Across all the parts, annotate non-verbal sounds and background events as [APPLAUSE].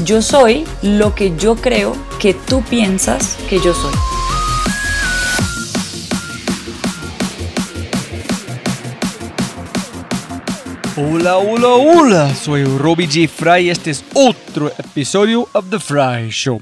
Yo soy lo que yo creo que tú piensas que yo soy. Hola, hola, hola, soy Robbie J. Fry y este es otro episodio of The Fry Show.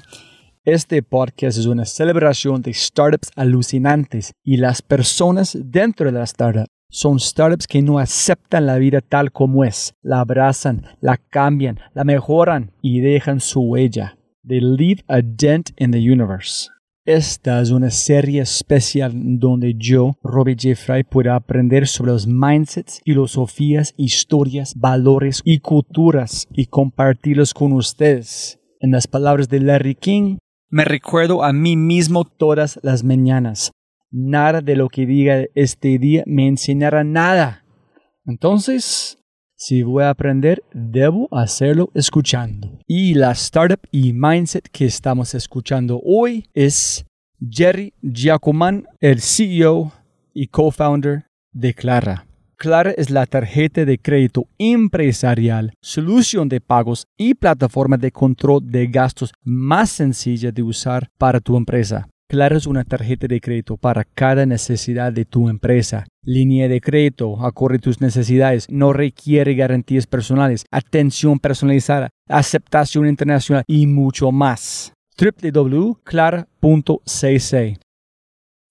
Este podcast es una celebración de startups alucinantes y las personas dentro de la startup. Son startups que no aceptan la vida tal como es, la abrazan, la cambian, la mejoran y dejan su huella. They leave a dent in the universe. Esta es una serie especial donde yo, Robbie J. Fry, puedo aprender sobre los mindsets, filosofías, historias, valores y culturas y compartirlos con ustedes. En las palabras de Larry King, me recuerdo a mí mismo todas las mañanas. Nada de lo que diga este día me enseñará nada. Entonces, si voy a aprender, debo hacerlo escuchando. Y la startup y mindset que estamos escuchando hoy es Jerry Giacoman, el CEO y co-founder de Clara. Clara es la tarjeta de crédito empresarial, solución de pagos y plataforma de control de gastos más sencilla de usar para tu empresa. Clara es una tarjeta de crédito para cada necesidad de tu empresa. Línea de crédito, acorde a tus necesidades, no requiere garantías personales, atención personalizada, aceptación internacional y mucho más. www.clara.cc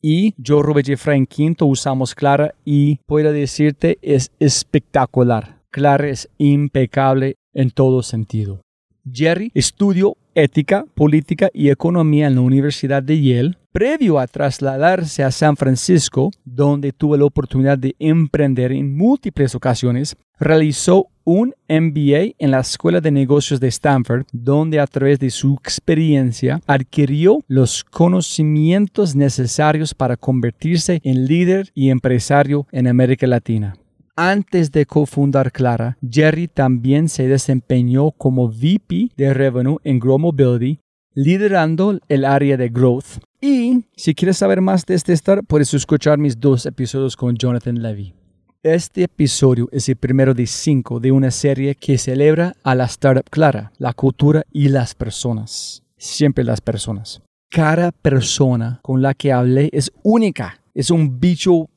y yo, Robert Jeffrey Quinto, usamos Clara y puedo decirte es espectacular. Clara es impecable en todo sentido. Jerry estudió ética, política y economía en la Universidad de Yale. Previo a trasladarse a San Francisco, donde tuvo la oportunidad de emprender en múltiples ocasiones, realizó un MBA en la Escuela de Negocios de Stanford, donde a través de su experiencia adquirió los conocimientos necesarios para convertirse en líder y empresario en América Latina. Antes de cofundar Clara, Jerry también se desempeñó como VP de Revenue en Grow Mobility, liderando el área de Growth. Y si quieres saber más de este startup, puedes escuchar mis dos episodios con Jonathan Levy. Este episodio es el primero de cinco de una serie que celebra a la startup Clara, la cultura y las personas. Siempre las personas. Cada persona con la que hablé es única. Es un bicho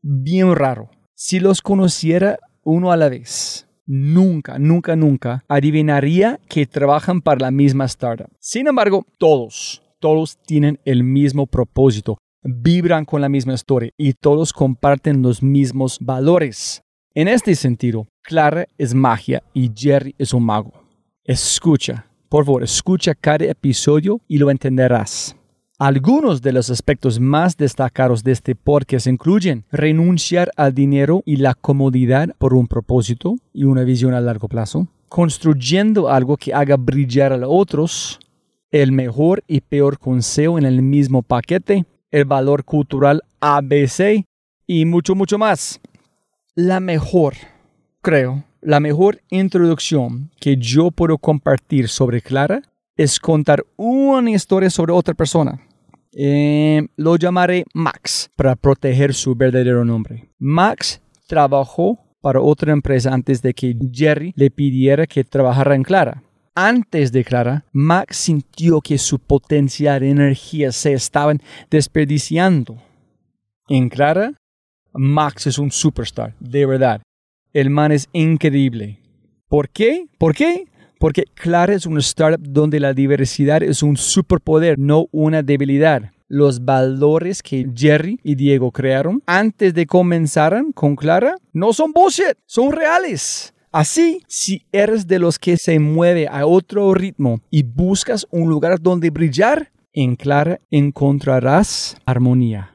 bien raro Si los conociera uno a la vez, nunca, nunca, nunca adivinaría que trabajan para la misma startup. Sin embargo, todos, todos tienen el mismo propósito, vibran con la misma historia y todos comparten los mismos valores. En este sentido, Clara es magia y Jerry es un mago. Escucha, por favor, escucha cada episodio y lo entenderás. Algunos de los aspectos más destacados de este podcast incluyen renunciar al dinero y la comodidad por un propósito y una visión a largo plazo, construyendo algo que haga brillar a los otros, el mejor y peor consejo en el mismo paquete, el valor cultural ABC y mucho, mucho más. La mejor, creo, la mejor introducción que yo puedo compartir sobre Clara es contar una historia sobre otra persona. Eh, lo llamaré Max para proteger su verdadero nombre. Max trabajó para otra empresa antes de que Jerry le pidiera que trabajara en Clara. Antes de Clara, Max sintió que su potencial y energía se estaban desperdiciando. En Clara, Max es un superstar, de verdad. El man es increíble. ¿Por qué? ¿Por qué? Porque Clara es una startup donde la diversidad es un superpoder, no una debilidad. Los valores que Jerry y Diego crearon antes de comenzaran con Clara no son bullshit, son reales. Así, si eres de los que se mueve a otro ritmo y buscas un lugar donde brillar, en Clara encontrarás armonía.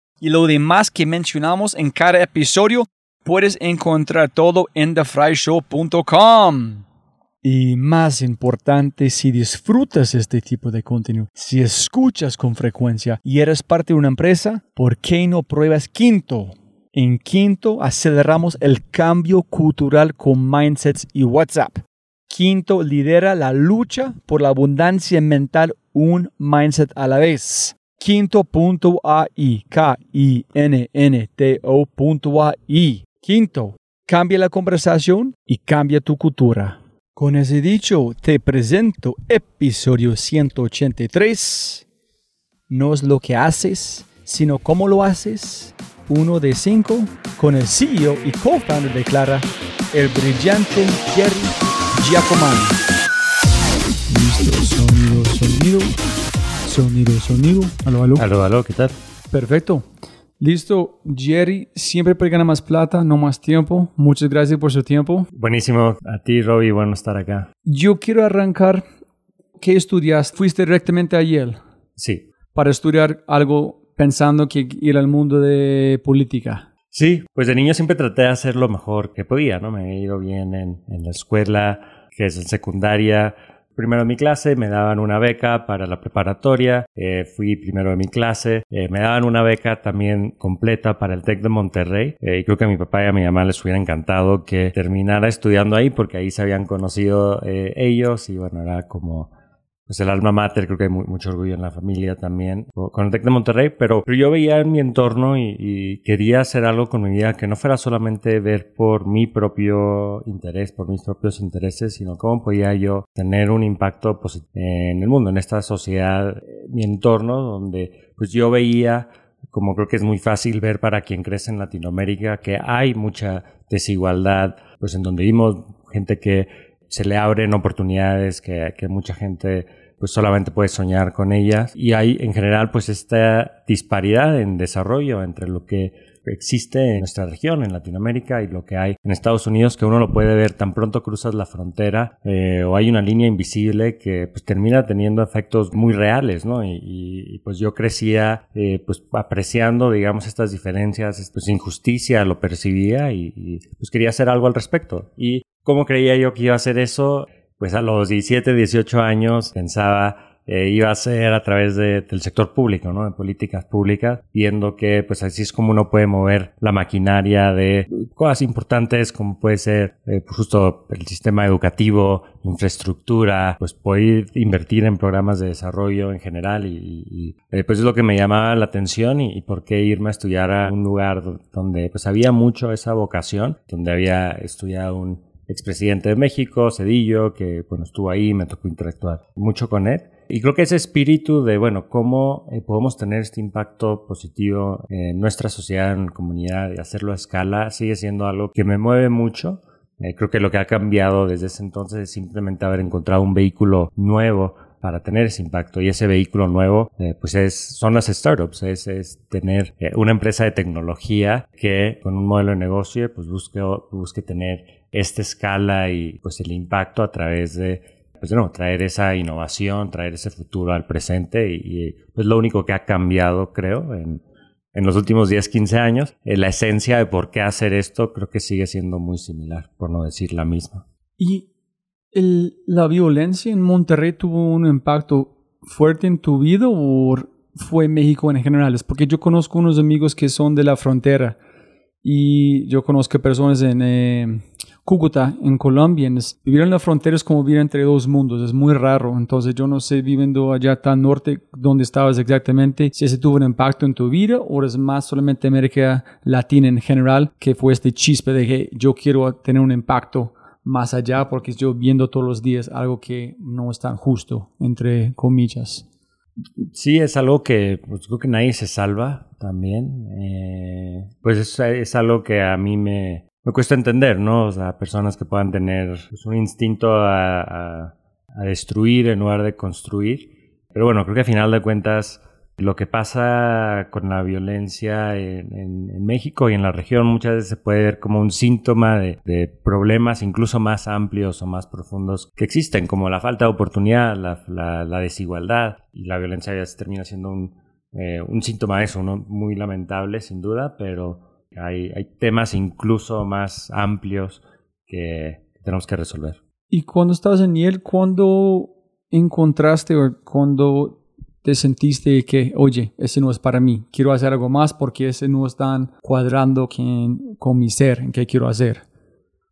y lo demás que mencionamos en cada episodio, puedes encontrar todo en thefryshow.com. Y más importante, si disfrutas este tipo de contenido, si escuchas con frecuencia y eres parte de una empresa, ¿por qué no pruebas Quinto? En Quinto aceleramos el cambio cultural con mindsets y WhatsApp. Quinto lidera la lucha por la abundancia mental un mindset a la vez. Quinto.ai, K-I-N-N-T-O.ai. Quinto, cambia la conversación y cambia tu cultura. Con ese dicho, te presento episodio 183. No es lo que haces, sino cómo lo haces. Uno de cinco, con el CEO y co-founder de Clara, el brillante Jerry Giacomani. Listo, sonido, sonido. Sonido, sonido. Aló, aló. Aló, aló, ¿qué tal? Perfecto. Listo, Jerry, siempre ganar más plata, no más tiempo. Muchas gracias por su tiempo. Buenísimo. A ti, Robbie, bueno estar acá. Yo quiero arrancar. ¿Qué estudias? ¿Fuiste directamente a Yale Sí. para estudiar algo pensando que ir al mundo de política? Sí, pues de niño siempre traté de hacer lo mejor que podía, ¿no? Me he ido bien en, en la escuela, que es en secundaria. Primero en mi clase me daban una beca para la preparatoria, eh, fui primero de mi clase, eh, me daban una beca también completa para el TEC de Monterrey eh, y creo que a mi papá y a mi mamá les hubiera encantado que terminara estudiando ahí porque ahí se habían conocido ellos y bueno, era como pues el alma mater, creo que hay mu- mucho orgullo en la familia también, con el TEC de Monterrey, pero, pero yo veía en mi entorno y, quería hacer algo con mi vida que no fuera solamente ver por mi propio interés, por mis propios intereses, sino cómo podía yo tener un impacto posi- en el mundo, en esta sociedad, eh, mi entorno, donde pues yo veía como creo que es muy fácil ver para quien crece en Latinoamérica que hay mucha desigualdad, pues en donde vimos gente que se le abren oportunidades, que, que mucha gente pues solamente puede soñar con ellas y hay en general pues esta disparidad en desarrollo entre lo que existe en nuestra región, en Latinoamérica, y lo que hay en Estados Unidos, que uno lo puede ver tan pronto cruzas la frontera eh, o hay una línea invisible que pues termina teniendo efectos muy reales, ¿no? Y, pues yo crecía eh, pues apreciando, digamos, estas diferencias, pues injusticia lo percibía y, y pues quería hacer algo al respecto. ¿Y cómo creía yo que iba a hacer eso? Pues a los 17, 18 años pensaba eh, iba a ser a través de, del sector público, ¿no? De políticas públicas, viendo que pues así es como uno puede mover la maquinaria de cosas importantes como puede ser eh, pues, justo el sistema educativo, infraestructura, pues poder invertir en programas de desarrollo en general y, y eh, pues es lo que me llamaba la atención y, y, por qué irme a estudiar a un lugar donde pues había mucho esa vocación, donde había estudiado un expresidente de México, Cedillo, que bueno, estuvo ahí, me tocó interactuar mucho con él. Y creo que ese espíritu de, bueno, cómo eh, podemos tener este impacto positivo en nuestra sociedad, en la comunidad, y hacerlo a escala, sigue siendo algo que me mueve mucho. Eh, creo que lo que ha cambiado desde ese entonces es simplemente haber encontrado un vehículo nuevo para tener ese impacto y ese vehículo nuevo eh, pues es son las startups es, es tener eh, una empresa de tecnología que con un modelo de negocio pues busque busque tener esta escala y pues el impacto a través de pues no, traer esa innovación, traer ese futuro al presente y, y pues lo único que ha cambiado creo en, en los últimos 10, 15 años, eh, la esencia de por qué hacer esto creo que sigue siendo muy similar, por no decir la misma. Y el, la violencia en Monterrey tuvo un impacto fuerte en tu vida o fue México en general? Es porque yo conozco unos amigos que son de la frontera y yo conozco personas en eh, Cúcuta, en Colombia. Vivir en la frontera es como vivir entre dos mundos, es muy raro. Entonces yo no sé, viviendo allá tan norte, donde estabas exactamente, si ese tuvo un impacto en tu vida o es más solamente América Latina en general, que fue este chispe de que yo quiero tener un impacto más allá porque yo viendo todos los días algo que no es tan justo, entre comillas. Sí, es algo que pues, creo que nadie se salva también. Eh, pues es, es, algo que a mí me, me cuesta entender, ¿no? O sea, personas que puedan tener pues, un instinto a, destruir en lugar de construir. Pero bueno, creo que a final de cuentas lo que pasa con la violencia en, México y en la región muchas veces se puede ver como un síntoma de, problemas incluso más amplios o más profundos que existen, como la falta de oportunidad, la desigualdad y la violencia ya se termina siendo un, eh, un síntoma de eso, ¿no? muy lamentable sin duda, pero hay, hay temas incluso más amplios que tenemos que resolver. Y cuando estabas en Yale, ¿cuándo encontraste o cuando te sentiste que, oye, ese no es para mí, quiero hacer algo más porque ese no está cuadrando con, con mi ser, en qué quiero hacer.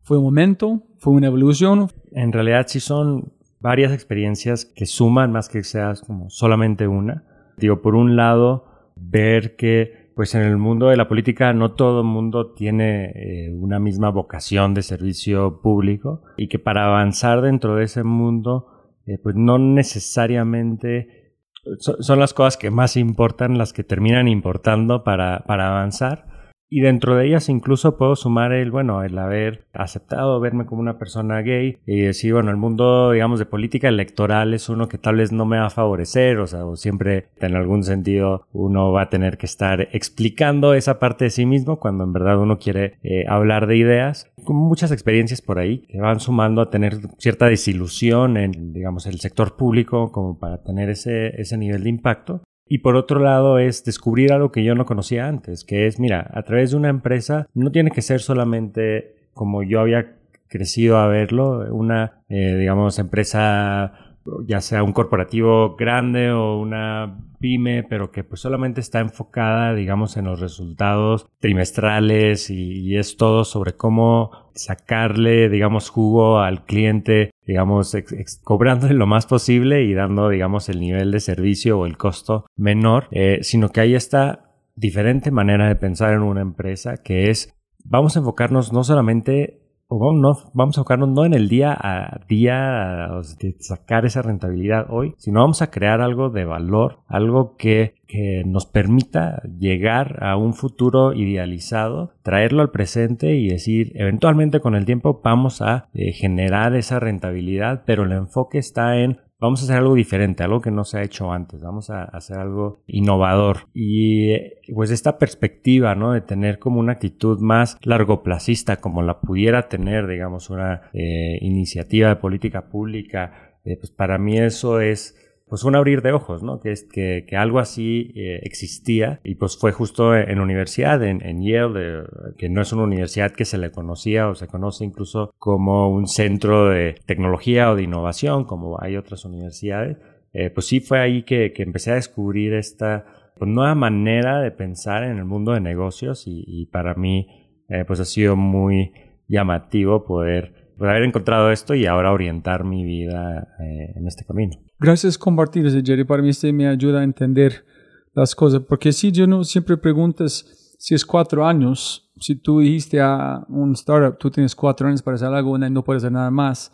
¿Fue un momento? ¿Fue una evolución? En realidad sí son varias experiencias que suman más que seas como solamente una. Digo, por un lado, ver que pues en el mundo de la política no todo el mundo tiene eh, una misma vocación de servicio público y que para avanzar dentro de ese mundo eh, pues no necesariamente son las cosas que más importan, las que terminan importando para, para avanzar. Y dentro de ellas incluso puedo sumar el, bueno, el haber aceptado verme como una persona gay y decir, bueno, el mundo, digamos, de política electoral es uno que tal vez no me va a favorecer, o sea, o siempre en algún sentido uno va a tener que estar explicando esa parte de sí mismo cuando en verdad uno quiere eh, hablar de ideas. Como muchas experiencias por ahí que van sumando a tener cierta desilusión en, digamos, el sector público como para tener ese, ese nivel de impacto. Y por otro lado es descubrir algo que yo no conocía antes, que es, mira, a través de una empresa no tiene que ser solamente como yo había crecido a verlo, una, eh, digamos, empresa ya sea un corporativo grande o una pyme, pero que pues solamente está enfocada, digamos, en los resultados trimestrales y, es todo sobre cómo sacarle, digamos, jugo al cliente, digamos, cobrándole lo más posible y dando, digamos, el nivel de servicio o el costo menor, eh, sino que hay esta diferente manera de pensar en una empresa que es, vamos a enfocarnos no solamente vamos, vamos a enfocarnos no en el día a día de sacar esa rentabilidad hoy, sino vamos a crear algo de valor, algo que, que nos permita llegar a un futuro idealizado, traerlo al presente y decir, eventualmente con el tiempo vamos a eh, generar esa rentabilidad, pero el enfoque está en vamos a hacer algo diferente, algo que no se ha hecho antes, vamos a hacer algo innovador. Y pues esta perspectiva, ¿no? De tener como una actitud más largoplacista, como la pudiera tener, digamos, una eh, iniciativa de política pública, eh, pues para mí eso es pues un abrir de ojos, ¿no? Que, que, que algo así eh, existía y pues fue justo en universidad, en, en Yale, que no es una universidad que se le conocía o se conoce incluso como un centro de tecnología o de innovación, como hay otras universidades, eh, pues sí fue ahí que, que empecé a descubrir esta pues, nueva manera de pensar en el mundo de negocios y, y para mí eh, pues ha sido muy llamativo poder, poder haber encontrado esto y ahora orientar mi vida eh, en este camino. Gracias compartir eso, Jerry. Para mí este me ayuda a entender las cosas. Porque si yo no siempre preguntas si es cuatro años, si tú dijiste a un startup, tú tienes cuatro años para hacer algo y no puedes hacer nada más.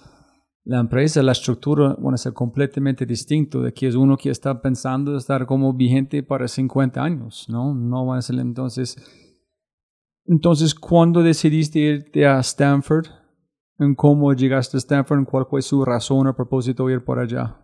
La empresa, la estructura van a ser completamente distinto de que es uno que está pensando estar como vigente para 50 años, ¿no? No van a ser entonces. Entonces, ¿cuándo decidiste irte a Stanford? ¿En cómo llegaste a Stanford? ¿Cuál fue su razón o propósito de ir por allá?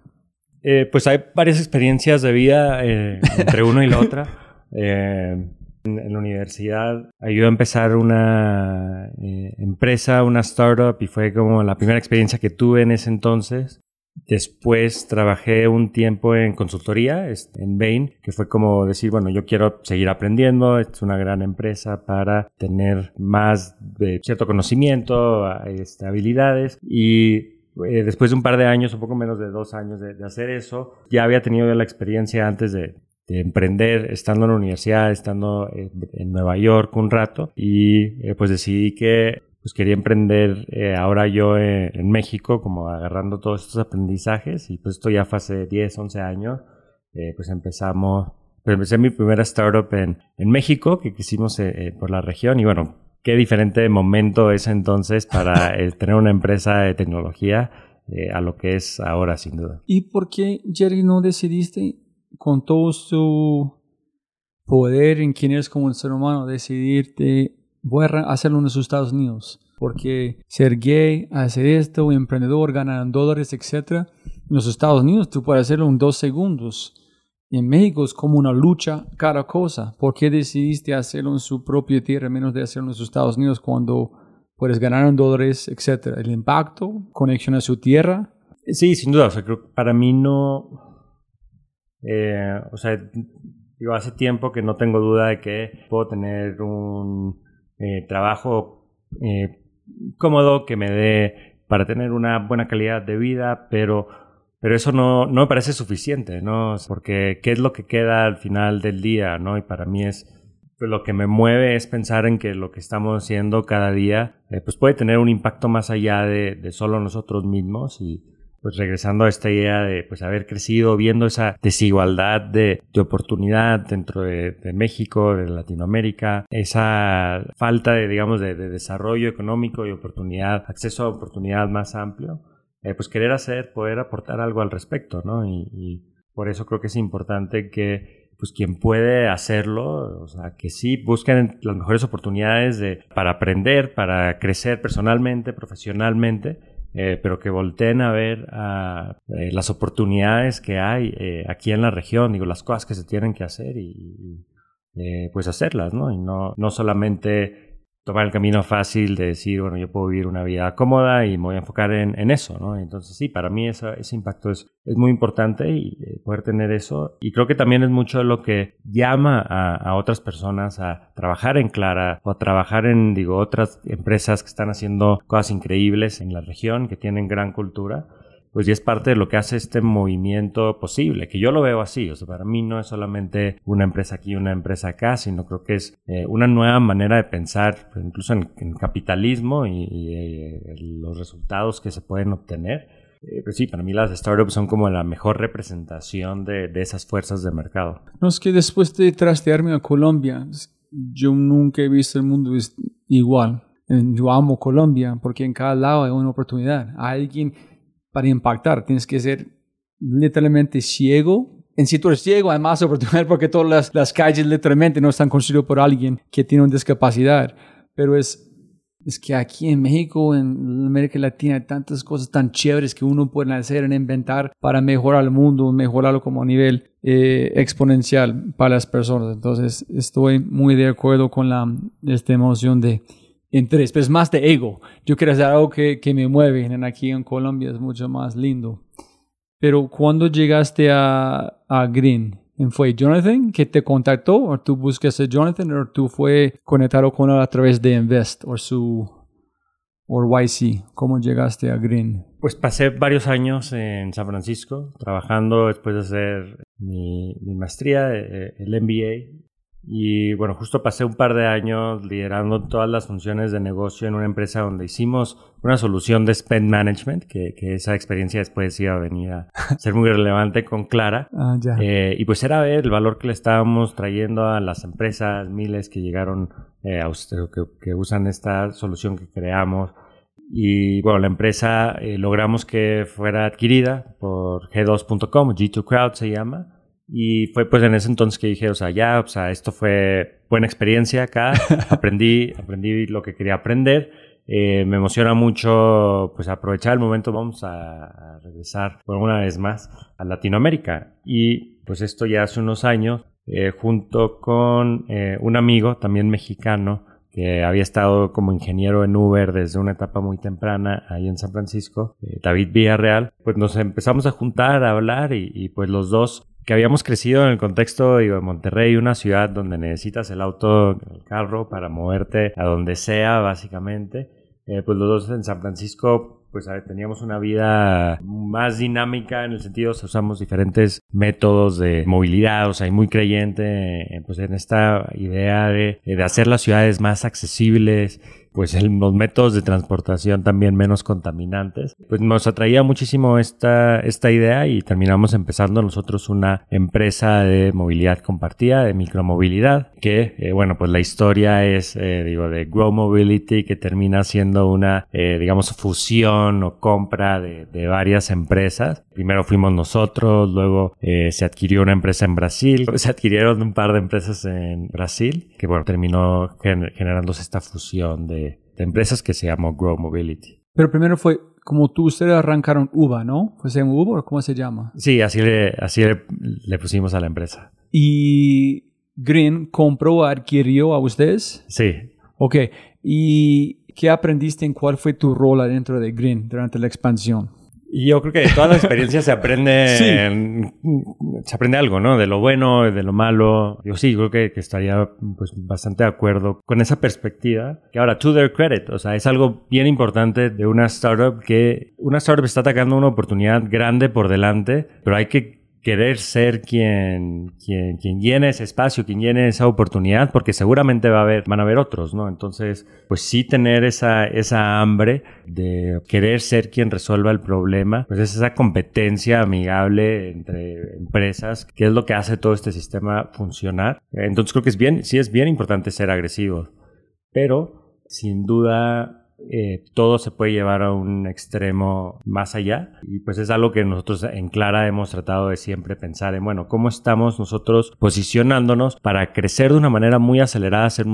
Eh, pues hay varias experiencias de vida eh, entre uno y la [LAUGHS] otra. Eh, en, en, la universidad ayudó a empezar una empresa, una startup, y fue como la primera experiencia que tuve en ese entonces. Después trabajé un tiempo en consultoría en Bain, que fue como decir, bueno, yo quiero seguir aprendiendo, es una gran empresa para tener más de cierto conocimiento, este, habilidades y eh, después de un par de años, un poco menos de dos años de, hacer eso, ya había tenido la experiencia antes de, de, emprender, estando en la universidad, estando en, Nueva York un rato, y eh, pues decidí que pues quería emprender eh, ahora yo en México, como agarrando todos estos aprendizajes, y pues esto ya fue hace 10, 11 años, pues empezamos, pues empecé mi primera startup en, en México, que quisimos por la región, y bueno, qué diferente momento es entonces para [LAUGHS] tener una empresa de tecnología a lo que es ahora, sin duda. ¿Y por qué, Jerry, no decidiste con todo su poder en quién eres como un ser humano, decidirte voy a hacerlo en los Estados Unidos. Porque ser gay, hacer esto, emprendedor, ganar dólares, etc. En los Estados Unidos tú puedes hacerlo en dos segundos. En México es como una lucha cada cosa. ¿Por qué decidiste hacerlo en su propia tierra menos de hacerlo en los Estados Unidos cuando puedes ganar en dólares, etc. El impacto, conexión a su tierra. Sí, sin duda. O sea, creo que para mí no... Eh, o sea, digo, hace tiempo que no tengo duda de que puedo tener un eh, trabajo eh, cómodo que me dé para tener una buena calidad de vida, pero, pero eso no, no me parece suficiente, ¿no? Porque qué es lo que queda al final del día, ¿no? Y para mí es lo que me mueve es pensar en que lo que estamos haciendo cada día eh, pues puede tener un impacto más allá de, solo nosotros mismos y, pues regresando a esta idea de pues haber crecido viendo esa desigualdad de, de oportunidad dentro de, de, México, de Latinoamérica, esa falta de digamos de, desarrollo económico y oportunidad, acceso a oportunidad más amplio, eh, pues querer hacer, poder aportar algo al respecto, ¿no? Y, y por eso creo que es importante que pues quien puede hacerlo, o sea, que sí busquen las mejores oportunidades de, para aprender, para crecer personalmente, profesionalmente, eh, pero que volteen a ver a, eh, las oportunidades que hay aquí en la región, digo, las cosas que se tienen que hacer y, y pues hacerlas, ¿no? Y no, no solamente tomar el camino fácil de decir, bueno, yo puedo vivir una vida cómoda y me voy a enfocar en, en eso, ¿no? Entonces sí, para mí ese impacto es, es muy importante y eh, poder tener eso. Y creo que también es mucho lo que llama a, a, otras personas a trabajar en Clara o a trabajar en, digo, otras empresas que están haciendo cosas increíbles en la región, que tienen gran cultura pues ya es parte de lo que hace este movimiento posible, que yo lo veo así, o sea, para mí no es solamente una empresa aquí, una empresa acá, sino creo que es eh, una nueva manera de pensar, pues, incluso en, en, capitalismo y, y eh, los resultados que se pueden obtener. Eh, pues sí, para mí las startups son como la mejor representación de, de esas fuerzas de mercado. No, es que después de trastearme a Colombia, yo nunca he visto el mundo igual. Yo amo Colombia porque en cada lado hay una oportunidad. Alguien para impactar. Tienes que ser literalmente ciego. En si tú eres ciego, hay más oportunidad porque todas las, las calles literalmente no están construidas por alguien que tiene una discapacidad. Pero es, es que aquí en México, en América Latina, hay tantas cosas tan chéveres que uno puede hacer en inventar para mejorar el mundo, mejorarlo como a nivel eh, exponencial para las personas. Entonces, estoy muy de acuerdo con la, esta emoción de interés, pero es más de ego. Yo quiero hacer algo que, que me mueve. Aquí en Colombia es mucho más lindo. Pero cuando llegaste a, a Green, ¿fue Jonathan que te contactó o tú buscaste a Jonathan o tú fue conectado con él a través de Invest o su o YC? ¿Cómo llegaste a Green? Pues pasé varios años en San Francisco trabajando después de hacer mi, mi maestría, eh, el MBA. Y bueno, justo pasé un par de años liderando todas las funciones de negocio en una empresa donde hicimos una solución de spend management, que, que esa experiencia después iba a venir a [LAUGHS] ser muy relevante con Clara. Ah, ya. Eh, y pues era ver el valor que le estábamos trayendo a las empresas, miles que llegaron eh, a usted, que, que usan esta solución que creamos. Y bueno, la empresa eh, logramos que fuera adquirida por G2.com, G2 Crowd se llama. Y fue pues en ese entonces que dije, o sea, ya, o sea, esto fue buena experiencia acá, [LAUGHS] aprendí, aprendí lo que quería aprender. Eh, me emociona mucho pues aprovechar el momento, vamos a, a regresar por una vez más a Latinoamérica. Y pues esto ya hace unos años, eh, junto con eh, un amigo también mexicano, que había estado como ingeniero en Uber desde una etapa muy temprana ahí en San Francisco, eh, David Villarreal, pues nos empezamos a juntar, a hablar y, y, pues los dos que habíamos crecido en el contexto de Monterrey, una ciudad donde necesitas el auto, el carro para moverte a donde sea básicamente, eh, pues los dos en San Francisco pues teníamos una vida más dinámica en el sentido, o sea, usamos diferentes métodos de movilidad, o sea, y muy creyente eh, pues en esta idea de, de hacer las ciudades más accesibles, pues el, los métodos de transportación también menos contaminantes. Pues nos atraía muchísimo esta, esta idea y terminamos empezando nosotros una empresa de movilidad compartida, de micromovilidad, que, eh, bueno, pues la historia es, eh, digo, de Grow Mobility, que termina siendo una, eh, digamos, fusión o compra de, de, varias empresas. Primero fuimos nosotros, luego eh, se adquirió una empresa en Brasil, [LAUGHS] se adquirieron un par de empresas en Brasil, que, bueno, terminó gener generándose esta fusión de de empresas que se llamó Grow Mobility. Pero primero fue como tú ustedes arrancaron UVA, ¿no? ¿Fue en o cómo se llama? Sí, así le, así le, le, pusimos a la empresa. ¿Y Green compró, adquirió a ustedes? Sí. Ok. ¿Y qué aprendiste en cuál fue tu rol adentro de Green durante la expansión? Y yo creo que de todas las experiencias se aprende, [LAUGHS] sí. se aprende algo, ¿no? De lo bueno, de lo malo. Yo sí, creo que, que, estaría pues bastante de acuerdo con esa perspectiva. Que ahora, to their credit, o sea, es algo bien importante de una startup que una startup está atacando una oportunidad grande por delante, pero hay que querer ser quien, quien, quien llene ese espacio, quien llene esa oportunidad, porque seguramente va a haber, van a haber otros, ¿no? Entonces, pues sí tener esa, esa hambre de querer ser quien resuelva el problema, pues es esa competencia amigable entre empresas, que es lo que hace todo este sistema funcionar. Entonces creo que es bien, sí es bien importante ser agresivo, pero sin duda eh, todo se puede llevar a un extremo más allá. Y pues es algo que nosotros en Clara hemos tratado de siempre pensar en, bueno, ¿cómo estamos nosotros posicionándonos para crecer de una manera muy acelerada, ser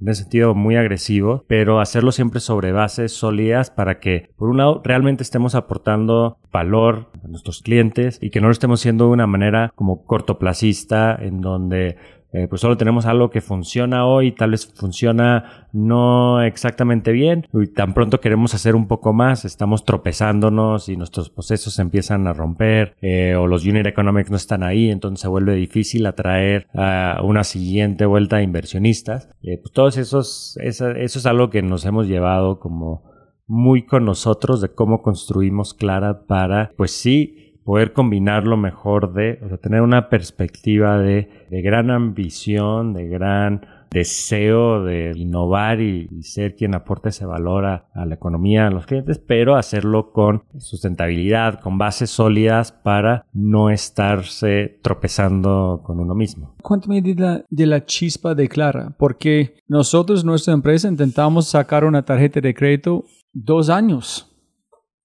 en ese sentido muy agresivo, pero hacerlo siempre sobre bases sólidas para que, por un lado, realmente estemos aportando valor a nuestros clientes y que no lo estemos haciendo de una manera como cortoplacista, en donde eh, pues solo tenemos algo que funciona hoy, tal vez funciona no exactamente bien, y tan pronto queremos hacer un poco más, estamos tropezándonos y nuestros procesos empiezan a romper, eh, o los unit economics no están ahí, entonces se vuelve difícil atraer a una siguiente vuelta de inversionistas. Eh, pues todos esos, eso, eso es algo que nos hemos llevado como muy con nosotros de cómo construimos Clara para, pues sí, poder combinar lo mejor de, o sea, tener una perspectiva de, de gran ambición, de gran deseo de innovar y, ser quien aporte ese valor a, la economía, a los clientes, pero hacerlo con sustentabilidad, con bases sólidas para no estarse tropezando con uno mismo. Cuéntame de de la chispa de Clara, porque nosotros, nuestra empresa, intentamos sacar una tarjeta de crédito dos años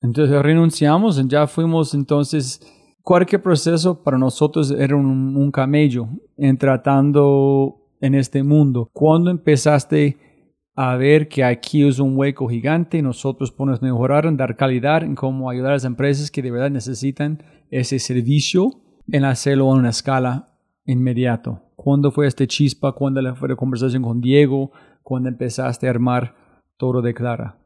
entonces renunciamos ya fuimos entonces, cualquier proceso para nosotros era un, un camello en tratando en este mundo. Cuando empezaste a ver que aquí es un hueco gigante, nosotros podemos mejorar en dar calidad, en cómo ayudar a las empresas que de verdad necesitan ese servicio, en hacerlo a una escala inmediato. ¿Cuándo fue este chispa? ¿Cuándo fue la conversación con Diego? ¿Cuándo empezaste a armar todo de Clara,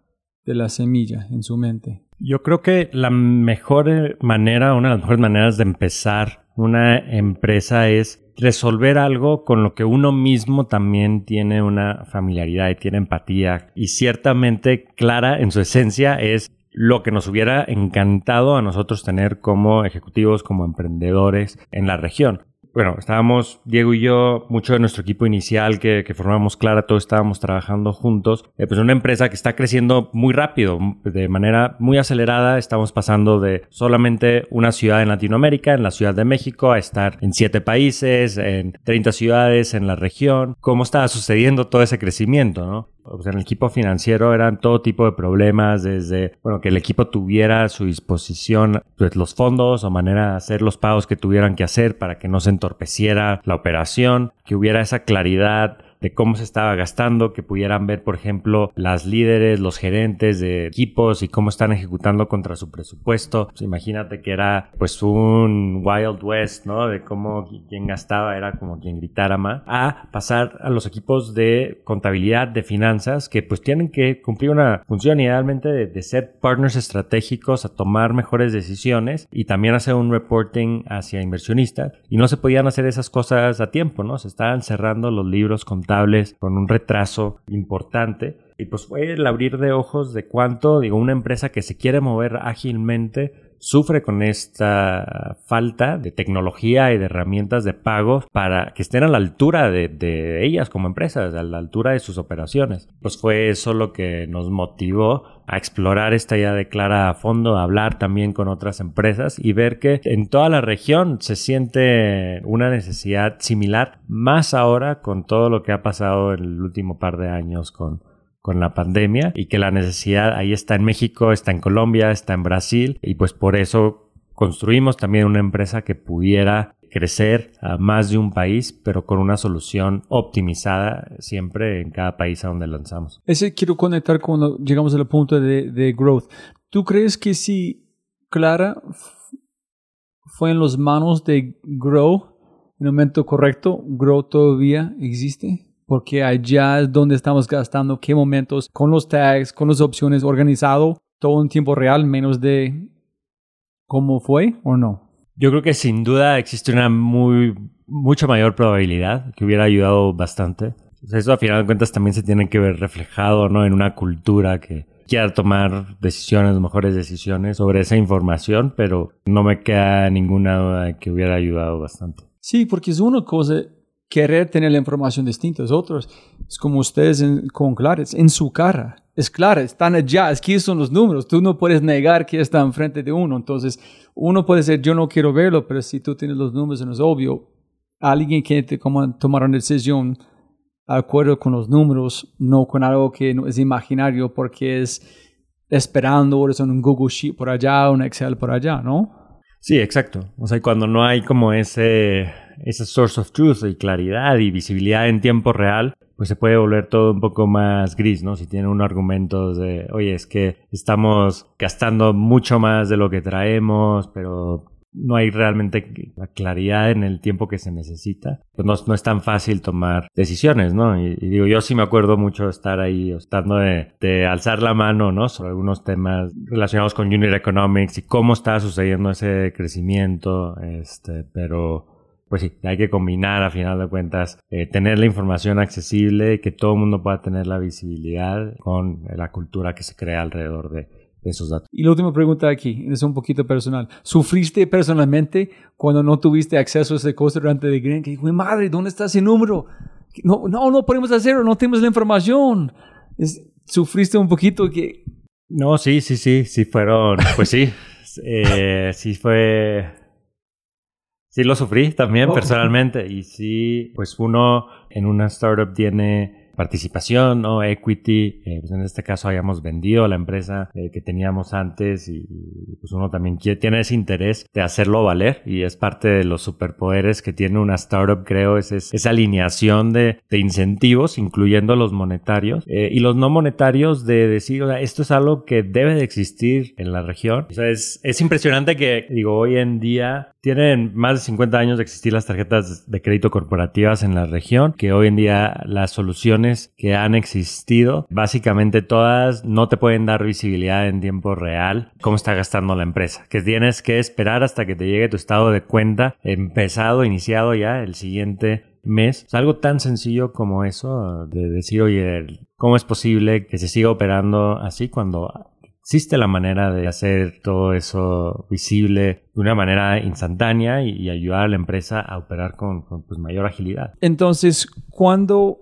de la semilla en su mente? Yo creo que la mejor manera, una de las mejores maneras de empezar una empresa es resolver algo con lo que uno mismo también tiene una familiaridad y tiene empatía. Y ciertamente clara en su esencia es lo que nos hubiera encantado a nosotros tener como ejecutivos, como emprendedores en la región bueno, estábamos, Diego y yo, mucho de nuestro equipo inicial que, formamos Clara, todos estábamos trabajando juntos. Eh, pues una empresa que está creciendo muy rápido, de manera muy acelerada. Estamos pasando de solamente una ciudad en Latinoamérica, en la Ciudad de México, a estar en siete países, en 30 ciudades en la región. ¿Cómo estaba sucediendo todo ese crecimiento, no? En el equipo financiero eran todo tipo de problemas, desde, bueno, que el equipo tuviera a su disposición pues, los fondos o manera de hacer los pagos que tuvieran que hacer para que no se entorpeciera la operación, que hubiera esa claridad de cómo se estaba gastando, que pudieran ver, por ejemplo, las líderes, los gerentes de equipos y cómo están ejecutando contra su presupuesto. Pues imagínate que era pues un Wild West, ¿no? De cómo quien gastaba era como quien gritara más, a pasar a los equipos de contabilidad, de finanzas, que pues tienen que cumplir una función idealmente de, de ser partners estratégicos, a tomar mejores decisiones y también hacer un reporting hacia inversionistas. Y no se podían hacer esas cosas a tiempo, ¿no? Se estaban cerrando los libros con con un retraso importante. Y pues fue el abrir de ojos de cuánto, digo, una empresa que se quiere mover ágilmente sufre con esta falta de tecnología y de herramientas de pago para que estén a la altura de, ellas como empresas, a la altura de sus operaciones. Pues fue eso lo que nos motivó a explorar esta idea de Clara a fondo, a hablar también con otras empresas y ver que en toda la región se siente una necesidad similar, más ahora con todo lo que ha pasado el último par de años con con la pandemia y que la necesidad ahí está en México, está en Colombia, está en Brasil y pues por eso construimos también una empresa que pudiera crecer a más de un país, pero con una solución optimizada siempre en cada país a donde lanzamos. Ese quiero conectar cuando llegamos al punto de, de growth. ¿Tú crees que si Clara fue en las manos de Grow en el momento correcto, Grow todavía existe? Porque allá es donde estamos gastando qué momentos con los tags, con las opciones organizado, todo en tiempo real, menos de cómo fue o no. Yo creo que sin duda existe una muy, mucha mayor probabilidad que hubiera ayudado bastante. Eso a final de cuentas también se tiene que ver reflejado ¿no? en una cultura que quiera tomar decisiones, mejores decisiones sobre esa información, pero no me queda ninguna duda de que hubiera ayudado bastante. Sí, porque es una cosa querer tener la información distinta. Otros, es como ustedes con Clara, es en su cara. Es clara, están allá, aquí son los números. Tú no puedes negar que está enfrente de uno. Entonces, uno puede decir, yo no quiero verlo, pero si tú tienes los números, no es obvio. Alguien que te, tomar una decisión de acuerdo con los números, no con algo que es imaginario porque es esperando, o es un Google Sheet por allá, un Excel por allá, ¿no? Sí, exacto. O sea, cuando no hay como ese esa source of truth y claridad y visibilidad en tiempo real, pues se puede volver todo un poco más gris, ¿no? Si tiene un argumento de, oye, es que estamos gastando mucho más de lo que traemos, pero no hay realmente la claridad en el tiempo que se necesita, pues no, es tan fácil tomar decisiones, ¿no? Y, digo, yo sí me acuerdo mucho estar ahí, estando de, de, alzar la mano, ¿no? Sobre algunos temas relacionados con Unit Economics y cómo está sucediendo ese crecimiento, este, pero pues sí, hay que combinar a final de cuentas, eh, tener la información accesible, que todo el mundo pueda tener la visibilidad con la cultura que se crea alrededor de, esos datos. Y la última pregunta aquí, es un poquito personal. ¿Sufriste personalmente cuando no tuviste acceso a ese cosa durante el Green? Que dijo, madre, ¿dónde está ese número? No, no, no podemos hacerlo, no tenemos la información. ¿Sufriste un poquito que...? No, sí, sí, sí, sí fueron, pues sí, [LAUGHS] eh, sí fue Sí lo sufrí también oh. personalmente y sí, pues uno en una startup tiene participación o equity. Eh, pues en este caso hayamos vendido la empresa eh, que teníamos antes y, pues uno también quiere, tiene ese interés de hacerlo valer y es parte de los superpoderes que tiene una startup, creo, es, esa alineación de, de, incentivos, incluyendo los monetarios eh, y los no monetarios de decir, o sea, esto es algo que debe de existir en la región. O sea, es, es impresionante que, digo, hoy en día Tienen más de 50 años de existir las tarjetas de crédito corporativas en la región, que hoy en día las soluciones que han existido, básicamente todas no te pueden dar visibilidad en tiempo real cómo está gastando la empresa, que tienes que esperar hasta que te llegue tu estado de cuenta empezado, iniciado ya el siguiente mes. Es algo tan sencillo como eso, de decir, oye, ¿cómo es posible que se siga operando así cuando existe la manera de hacer todo eso visible de una manera instantánea y, ayudar a la empresa a operar con, pues, mayor agilidad. Entonces, ¿cuándo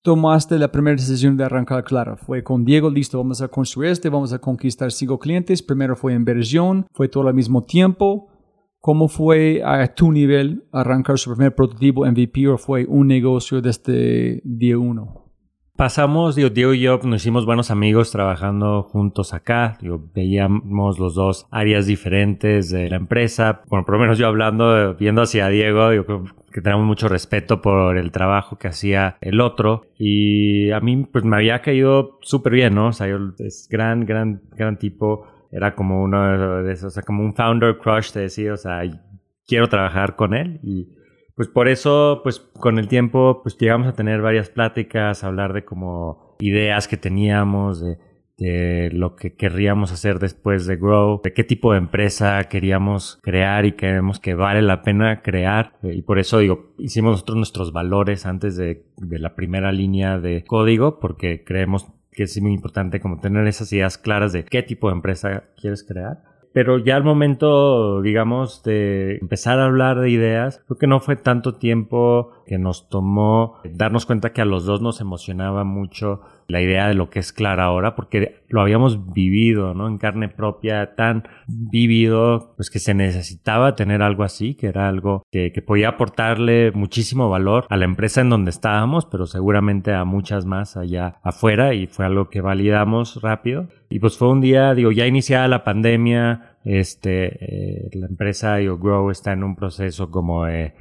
tomaste la primera decisión de arrancar Clara? ¿Fue con Diego, listo, vamos a construir este, vamos a conquistar cinco clientes? Primero fue inversión, fue todo al mismo tiempo. ¿Cómo fue a tu nivel arrancar su primer prototipo MVP o fue un negocio desde día uno? Pasamos, digo, Diego y yo nos hicimos buenos amigos trabajando juntos acá. Digo, veíamos los dos áreas diferentes de la empresa. Bueno, por lo menos yo hablando, viendo hacia Diego, digo que tenemos mucho respeto por el trabajo que hacía el otro. Y a mí, pues me había caído súper bien, ¿no? O sea, yo, es gran, gran, gran tipo. Era como uno de esos, o sea, como un founder crush, te decía, o sea, quiero trabajar con él. Y pues por eso, pues con el tiempo, pues llegamos a tener varias pláticas, hablar de como ideas que teníamos, de, lo que querríamos hacer después de Grow, de qué tipo de empresa queríamos crear y creemos que vale la pena crear. Y por eso digo, hicimos nosotros nuestros valores antes de la primera línea de código, porque creemos que es muy importante como tener esas ideas claras de qué tipo de empresa quieres crear. Pero ya al momento, digamos, de empezar a hablar de ideas, creo que no fue tanto tiempo que nos tomó darnos cuenta que a los dos nos emocionaba mucho la idea de lo que es Clara ahora, porque lo habíamos vivido, ¿no? En carne propia, tan vivido, pues que se necesitaba tener algo así, que era algo que, podía aportarle muchísimo valor a la empresa en donde estábamos, pero seguramente a muchas más allá afuera, y fue algo que validamos rápido. Y pues fue un día, digo, ya iniciada la pandemia, este, eh, la empresa Yo Grow está en un proceso como de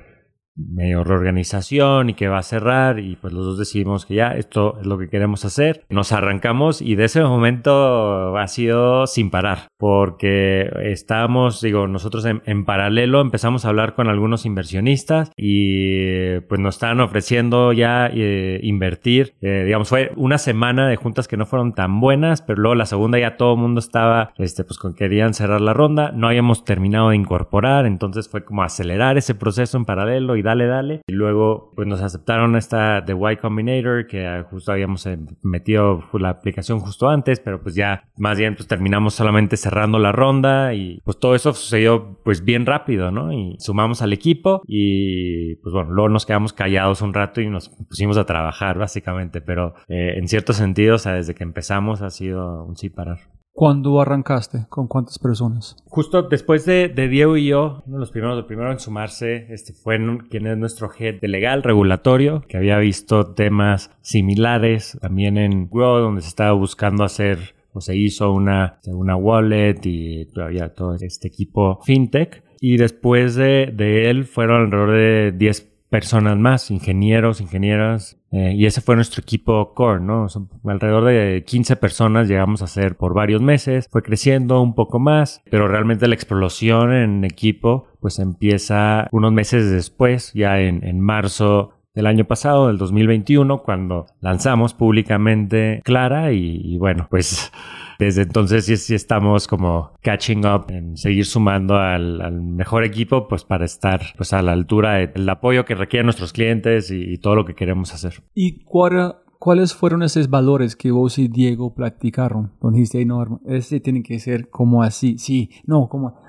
medio reorganización y que va a cerrar y pues los dos decidimos que ya esto es lo que queremos hacer. Nos arrancamos y de ese momento ha sido sin parar porque estábamos, digo, nosotros en, paralelo empezamos a hablar con algunos inversionistas y pues nos estaban ofreciendo ya eh, invertir. Eh, digamos, fue una semana de juntas que no fueron tan buenas, pero luego la segunda ya todo el mundo estaba, este, pues querían cerrar la ronda. No habíamos terminado de incorporar, entonces fue como acelerar ese proceso en paralelo y dale, dale. Y luego, pues nos aceptaron esta The Y Combinator, que justo habíamos eh, metido la aplicación justo antes, pero pues ya más bien pues terminamos solamente cerrando la ronda y pues todo eso sucedió pues bien rápido, ¿no? Y sumamos al equipo y pues bueno, luego nos quedamos callados un rato y nos pusimos a trabajar básicamente, pero eh, en cierto sentido, o sea, desde que empezamos ha sido un sí parar. ¿Cuándo arrancaste? ¿Con cuántas personas? Justo después de, Diego y yo, uno de los primeros, el primero en sumarse, este fue quien es nuestro head de legal regulatorio, que había visto temas similares también en Grow, donde se estaba buscando hacer o se hizo una, una wallet y todavía todo este equipo fintech. Y después de, de él fueron alrededor de 10 personas más, ingenieros, ingenieras, eh, y ese fue nuestro equipo core, ¿no? alrededor de 15 personas llegamos a ser por varios meses, fue creciendo un poco más, pero realmente la explosión en equipo pues empieza unos meses después, ya en, en marzo del año pasado, del 2021, cuando lanzamos públicamente Clara y, bueno, pues [LAUGHS] desde entonces sí, estamos como catching up en seguir sumando al, mejor equipo pues para estar pues a la altura del apoyo que requieren nuestros clientes y, todo lo que queremos hacer. ¿Y cuáles fueron esos valores que vos y Diego platicaron? Donde dijiste, no, este tiene que ser como así, sí, no, como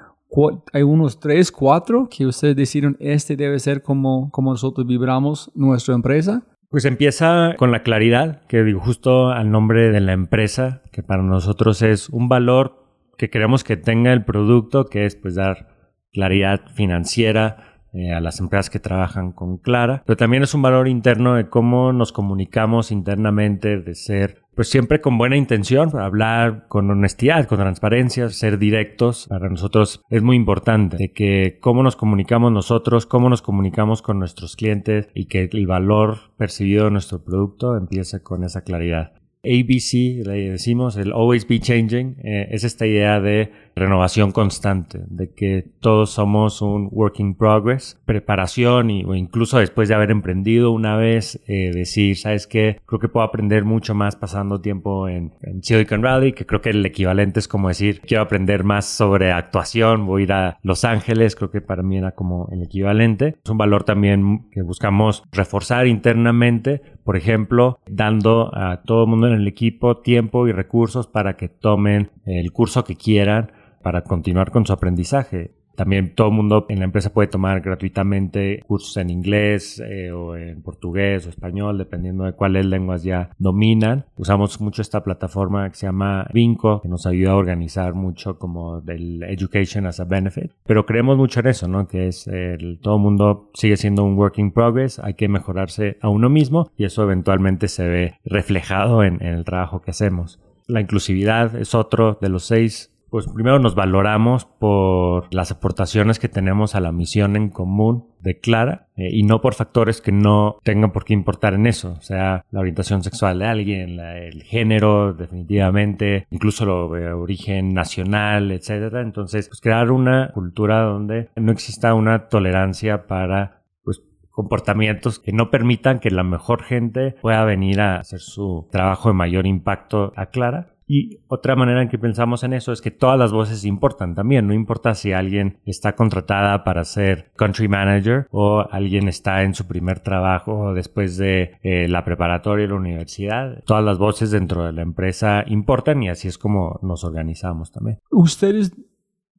hay unos tres, cuatro que ustedes decidieron, este debe ser como, como nosotros vibramos nuestra empresa. Pues empieza con la claridad, que digo justo al nombre de la empresa, que para nosotros es un valor que queremos que tenga el producto, que es pues dar claridad financiera eh, a las empresas que trabajan con Clara, pero también es un valor interno de cómo nos comunicamos internamente, de ser pues siempre con buena intención, hablar con honestidad, con transparencia, ser directos. Para nosotros es muy importante que cómo nos comunicamos nosotros, cómo nos comunicamos con nuestros clientes y que el valor percibido de nuestro producto empiece con esa claridad. ABC, le decimos, el always be changing, eh, es esta idea de renovación constante, de que todos somos un work in progress, preparación y, o incluso después de haber emprendido una vez, eh, decir, ¿sabes qué? Creo que puedo aprender mucho más pasando tiempo en, en, Silicon Valley, que creo que el equivalente es como decir, quiero aprender más sobre actuación, voy a ir a Los Ángeles, creo que para mí era como el equivalente. Es un valor también que buscamos reforzar internamente, por ejemplo, dando a todo el mundo en el equipo tiempo y recursos para que tomen el curso que quieran para continuar con su aprendizaje. También todo el mundo en la empresa puede tomar gratuitamente cursos en inglés eh, o en portugués o español, dependiendo de cuáles lenguas ya dominan. Usamos mucho esta plataforma que se llama Vinco, que nos ayuda a organizar mucho como del Education as a Benefit. Pero creemos mucho en eso, ¿no? Que es el, todo el mundo sigue siendo un work in progress, hay que mejorarse a uno mismo y eso eventualmente se ve reflejado en, en el trabajo que hacemos. La inclusividad es otro de los seis pues primero nos valoramos por las aportaciones que tenemos a la misión en común de Clara eh, y no por factores que no tengan por qué importar en eso, o sea, la orientación sexual de alguien, el género definitivamente, incluso lo de origen nacional, etcétera. Entonces, pues crear una cultura donde no exista una tolerancia para pues, comportamientos que no permitan que la mejor gente pueda venir a hacer su trabajo de mayor impacto a Clara y otra manera en que pensamos en eso es que todas las voces importan también. No importa si alguien está contratada para ser country manager o alguien está en su primer trabajo después de eh, la preparatoria y la universidad. Todas las voces dentro de la empresa importan y así es como nos organizamos también. Ustedes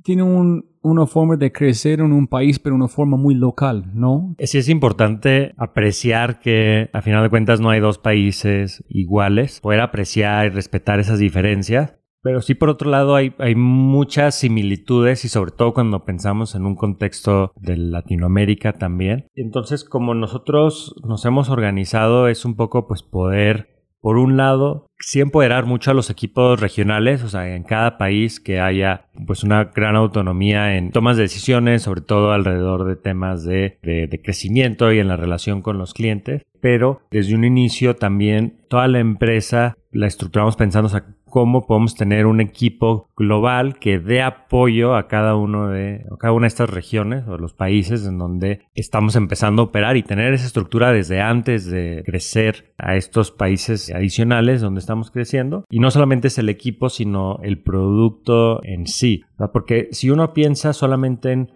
tiene un, una forma de crecer en un país, pero una forma muy local, ¿no? Sí es importante apreciar que a final de cuentas no hay dos países iguales, poder apreciar y respetar esas diferencias. Pero sí, por otro lado, hay, hay muchas similitudes y sobre todo cuando pensamos en un contexto de Latinoamérica también. Entonces, como nosotros nos hemos organizado, es un poco pues poder por un lado, sí empoderar mucho a los equipos regionales, o sea, en cada país que haya pues una gran autonomía en tomas de decisiones, sobre todo alrededor de temas de, de, crecimiento y en la relación con los clientes. Pero desde un inicio también toda la empresa la estructuramos pensando, o sea, cómo podemos tener un equipo global que dé apoyo a cada uno de cada una de estas regiones o los países en donde estamos empezando a operar y tener esa estructura desde antes de crecer a estos países adicionales donde estamos creciendo. Y no solamente es el equipo sino el producto en sí porque si uno piensa solamente en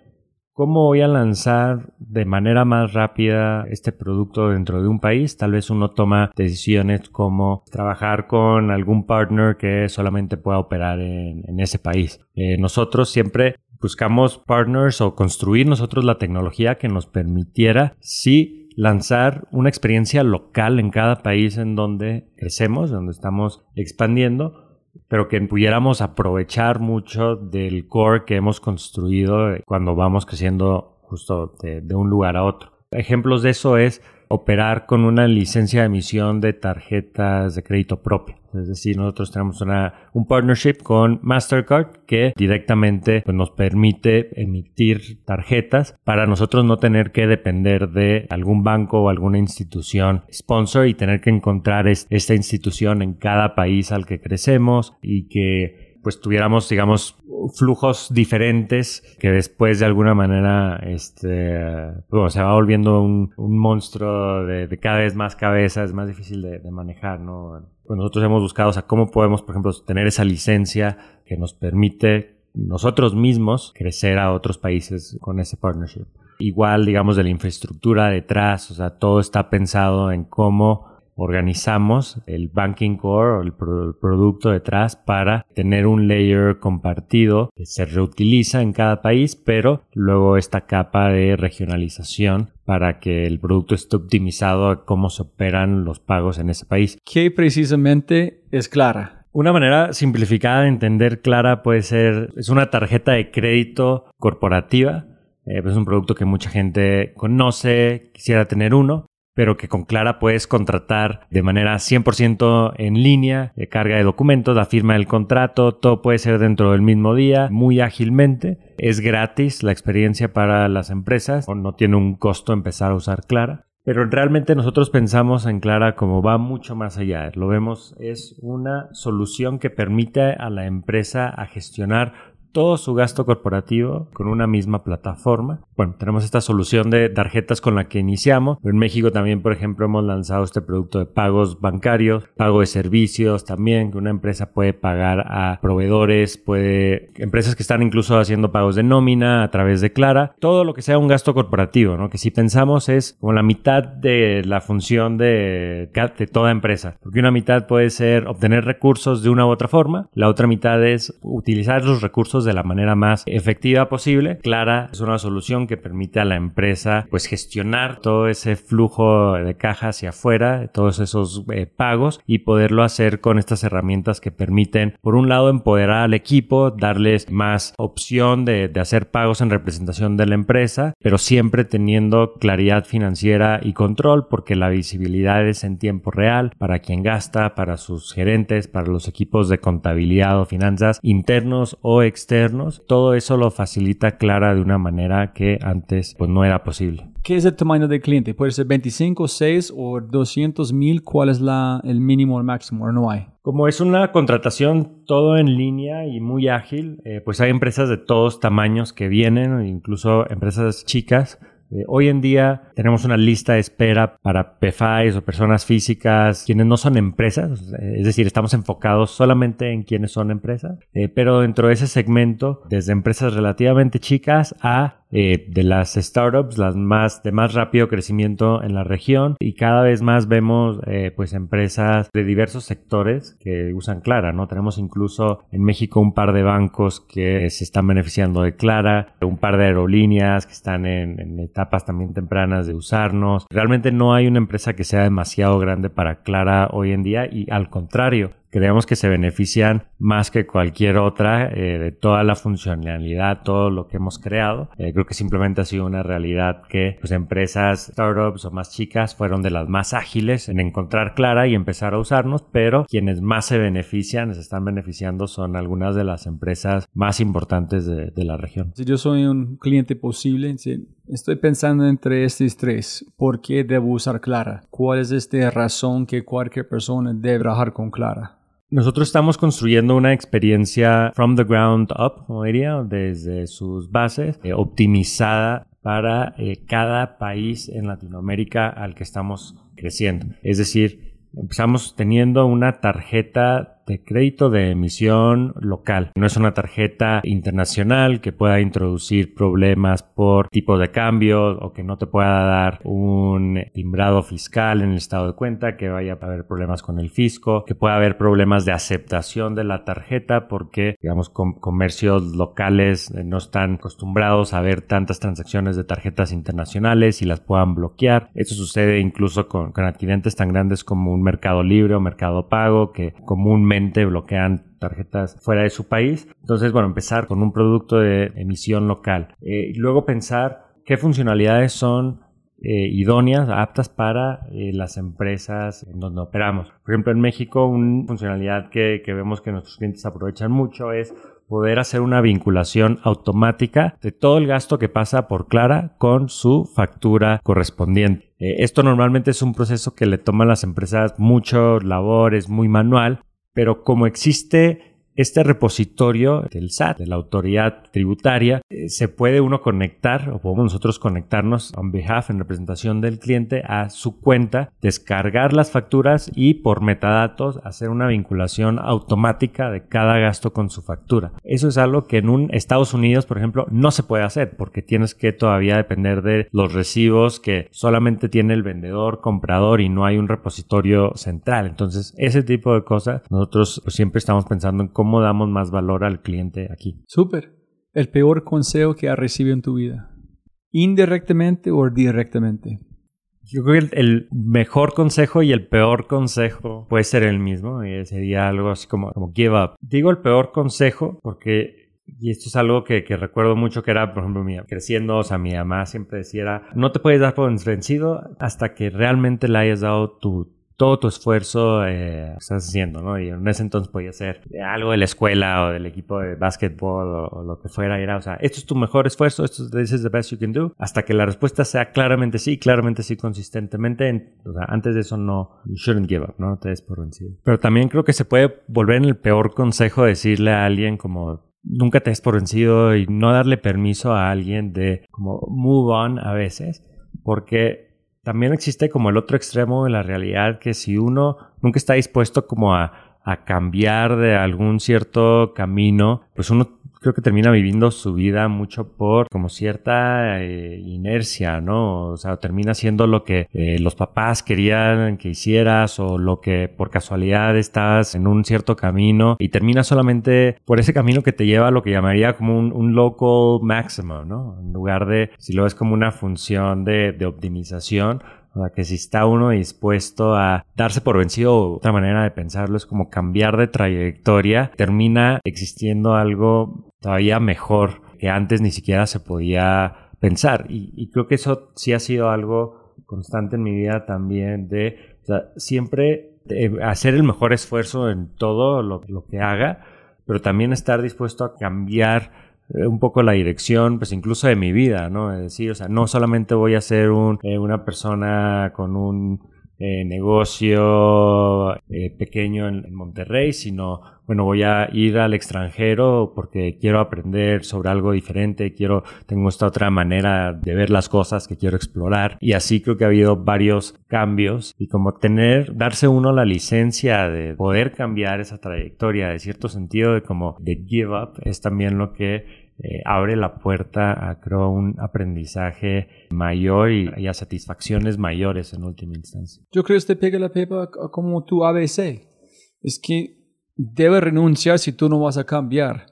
¿Cómo voy a lanzar de manera más rápida este producto dentro de un país? Tal vez uno toma decisiones como trabajar con algún partner que solamente pueda operar en, ese país. Eh, nosotros siempre buscamos partners o construir nosotros la tecnología que nos permitiera, sí, lanzar una experiencia local en cada país en donde crecemos, donde estamos expandiendo, pero que pudiéramos aprovechar mucho del core que hemos construido cuando vamos creciendo justo de, de un lugar a otro. Ejemplos de eso es operar con una licencia de emisión de tarjetas de crédito propio. Es decir, nosotros tenemos una, un partnership con Mastercard que directamente pues, nos permite emitir tarjetas para nosotros no tener que depender de algún banco o alguna institución sponsor y tener que encontrar esta institución en cada país al que crecemos y que pues tuviéramos, digamos, flujos diferentes que después de alguna manera, este, bueno, se va volviendo un, monstruo de, cada vez más cabezas, más difícil de, manejar, ¿no? Pues nosotros hemos buscado, o sea, cómo podemos, por ejemplo, tener esa licencia que nos permite nosotros mismos crecer a otros países con ese partnership. Igual, digamos, de la infraestructura detrás, o sea, todo está pensado en cómo organizamos el banking core o el, producto detrás para tener un layer compartido que se reutiliza en cada país, pero luego esta capa de regionalización para que el producto esté optimizado a cómo se operan los pagos en ese país. ¿Qué precisamente es Clara? Una manera simplificada de entender Clara puede ser, es una tarjeta de crédito corporativa. Eh, es un producto que mucha gente conoce, quisiera tener uno, pero que con Clara puedes contratar de manera 100% en línea, de carga de documentos, la firma del contrato, todo puede ser dentro del mismo día, muy ágilmente. Es gratis la experiencia para las empresas, no tiene un costo empezar a usar Clara. Pero realmente nosotros pensamos en Clara como va mucho más allá. Lo vemos, es una solución que permite a la empresa a gestionar todo su gasto corporativo con una misma plataforma. Bueno, tenemos esta solución de tarjetas con la que iniciamos, en México también, por ejemplo, hemos lanzado este producto de pagos bancarios, pago de servicios también, que una empresa puede pagar a proveedores, puede, empresas que están incluso haciendo pagos de nómina a través de Clara, todo lo que sea un gasto corporativo, ¿no? Que si pensamos es como la mitad de la función de, de toda empresa, porque una mitad puede ser obtener recursos de una u otra forma, la otra mitad es utilizar los recursos de la manera más efectiva posible. Clara es una solución que permite a la empresa pues gestionar todo ese flujo de caja hacia afuera, todos esos eh, pagos y poderlo hacer con estas herramientas que permiten por un lado empoderar al equipo, darles más opción de, de hacer pagos en representación de la empresa, pero siempre teniendo claridad financiera y control porque la visibilidad es en tiempo real para quien gasta, para sus gerentes, para los equipos de contabilidad o finanzas internos o externos. Todo eso lo facilita Clara de una manera que antes pues no era posible. ¿Qué es el tamaño del cliente? ¿Puede ser 25, 6 o 200 mil? ¿Cuál es la, el mínimo o el máximo? ¿O no hay? Como es una contratación todo en línea y muy ágil, eh, pues hay empresas de todos tamaños que vienen, incluso empresas chicas eh, hoy en día tenemos una lista de espera para PFIs o personas físicas, quienes no son empresas, es decir, estamos enfocados solamente en quienes son empresas, eh, pero dentro de ese segmento, desde empresas relativamente chicas a eh, de las startups, las más de más rápido crecimiento en la región y cada vez más vemos pues empresas de diversos sectores que usan Clara, ¿no? Tenemos incluso en México un par de bancos que se están beneficiando de Clara, un par de aerolíneas que están en, en etapas también tempranas de usarnos. Realmente no hay una empresa que sea demasiado grande para Clara hoy en día y al contrario, creemos que se benefician más que cualquier otra eh, de toda la funcionalidad, todo lo que hemos creado. Eh, creo que simplemente ha sido una realidad que pues, empresas, startups o más chicas fueron de las más ágiles en encontrar Clara y empezar a usarnos, pero quienes más se benefician, se están beneficiando son algunas de las empresas más importantes de, la región. Si yo soy un cliente posible, Estoy pensando entre estos tres. ¿Por qué debo usar Clara? ¿Cuál es esta razón que cualquier persona debe trabajar con Clara? Nosotros estamos construyendo una experiencia from the ground up, como diría, desde sus bases, eh, optimizada para eh, cada país en Latinoamérica al que estamos creciendo. Es decir, empezamos teniendo una tarjeta de crédito de emisión local. No es una tarjeta internacional que pueda introducir problemas por tipo de cambio o que no te pueda dar un timbrado fiscal en el estado de cuenta, que vaya a haber problemas con el fisco, que pueda haber problemas de aceptación de la tarjeta porque, digamos, comercios locales eh, no están acostumbrados a ver tantas transacciones de tarjetas internacionales y las puedan bloquear. Eso sucede incluso con, con adquirentes tan grandes como un Mercado Libre o Mercado Pago que comúnmente bloquean tarjetas fuera de su país. Entonces, bueno, empezar con un producto de emisión local. Eh, y luego pensar qué funcionalidades son eh, idóneas, aptas para eh, las empresas en donde operamos. Por ejemplo, en México, una funcionalidad que, que vemos que nuestros clientes aprovechan mucho es poder hacer una vinculación automática de todo el gasto que pasa por Clara con su factura correspondiente. esto normalmente es un proceso que le toma a las empresas mucho labor, es muy manual, pero como existe este repositorio del SAT, de la autoridad tributaria, eh, se puede uno conectar o podemos nosotros conectarnos on behalf, en representación del cliente, a su cuenta, descargar las facturas y por metadatos hacer una vinculación automática de cada gasto con su factura. Eso es algo que en un Estados Unidos, por ejemplo, no se puede hacer porque tienes que todavía depender de los recibos que solamente tiene el vendedor, comprador y no hay un repositorio central. Entonces, ese tipo de cosas, nosotros siempre estamos pensando en cómo cómo damos más valor al cliente aquí. Súper. El peor consejo que has recibido en tu vida. Indirectamente o directamente. Yo creo que el, mejor consejo y el peor consejo puede ser el mismo. Y sería algo así como, como give up. Digo el peor consejo porque y esto es algo que, que, recuerdo mucho que era, por ejemplo, mi, creciendo, o sea, mi mamá siempre decía, no te puedes dar por vencido hasta que realmente le hayas dado tu, todo tu esfuerzo eh, estás haciendo, ¿no? Y en ese entonces podía ser algo de la escuela o del equipo de básquetbol o, lo que fuera. era, o sea, esto es tu mejor esfuerzo, esto es the best you can do, hasta que la respuesta sea claramente sí, claramente sí, consistentemente. o sea, antes de eso no, you shouldn't give up, ¿no? Te des por vencido. Pero también creo que se puede volver en el peor consejo decirle a alguien como nunca te des por vencido y no darle permiso a alguien de como move on a veces, porque también existe como el otro extremo de la realidad que si uno nunca está dispuesto como a, a cambiar de algún cierto camino, pues uno creo que termina viviendo su vida mucho por como cierta eh, inercia, ¿no? O sea, termina siendo lo que eh, los papás querían que hicieras o lo que por casualidad estás en un cierto camino y termina solamente por ese camino que te lleva a lo que llamaría como un, un local maximum, ¿no? En lugar de, si lo ves como una función de, de optimización, o sea, que si está uno dispuesto a darse por vencido, otra manera de pensarlo es como cambiar de trayectoria, termina existiendo algo todavía mejor que antes ni siquiera se podía pensar. Y, creo que eso sí ha sido algo constante en mi vida también de siempre hacer el mejor esfuerzo en todo lo, lo que haga, pero también estar dispuesto a cambiar eh, un poco la dirección, pues incluso de mi vida, ¿no? Es decir, o sea, no solamente voy a ser un, eh, una persona con un eh, negocio pequeño en, Monterrey, sino, bueno, voy a ir al extranjero porque quiero aprender sobre algo diferente, quiero, tengo esta otra manera de ver las cosas que quiero explorar. Y así creo que ha habido varios cambios y como tener, darse uno la licencia de poder cambiar esa trayectoria, de cierto sentido de como de give up, es también lo que eh, abre la puerta a, un aprendizaje mayor y, a satisfacciones mayores en última instancia. Yo creo que te pega la pepa como tu ABC. Es que debes renunciar si tú no vas a cambiar.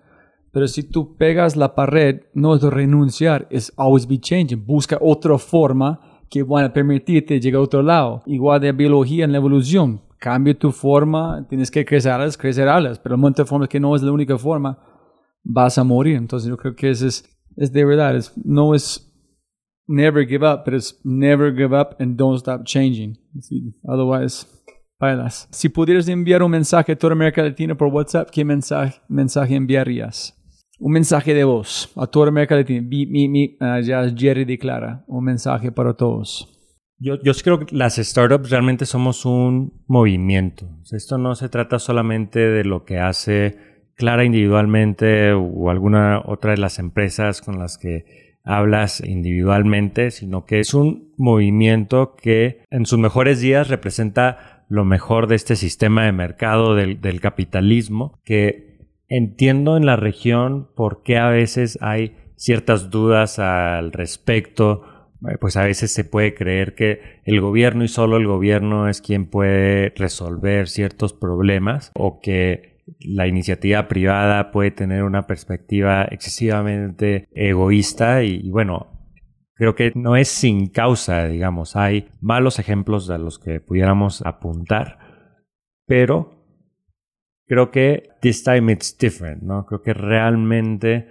Pero si tú pegas la pared, no es renunciar, es always be changing. Busca otra forma que van a permitirte llegar a otro lado. Igual de biología en la evolución. Cambia tu forma, tienes que crecer alas, crecer alas. Pero el montón de formas que no es la única forma vas a morir. Entonces yo creo que es, es, de verdad, es, no es never give up, pero es never give up and don't stop changing. Otherwise, bailas. Si pudieras enviar un mensaje a toda América Latina por WhatsApp, ¿qué mensaje, mensaje enviarías? Un mensaje de voz a toda América Latina. Mi, mi, mi, uh, ya Jerry declara un mensaje para todos. Yo, yo creo que las startups realmente somos un movimiento. Esto no se trata solamente de lo que hace Clara individualmente o alguna otra de las empresas con las que hablas individualmente, sino que es un movimiento que en sus mejores días representa lo mejor de este sistema de mercado del, capitalismo, que entiendo en la región por qué a veces hay ciertas dudas al respecto, eh, pues a veces se puede creer que el gobierno y solo el gobierno es quien puede resolver ciertos problemas o que la iniciativa privada puede tener una perspectiva excesivamente egoísta y, bueno, creo que no es sin causa, digamos, hay malos ejemplos de los que pudiéramos apuntar, pero creo que this time it's different, ¿no? Creo que realmente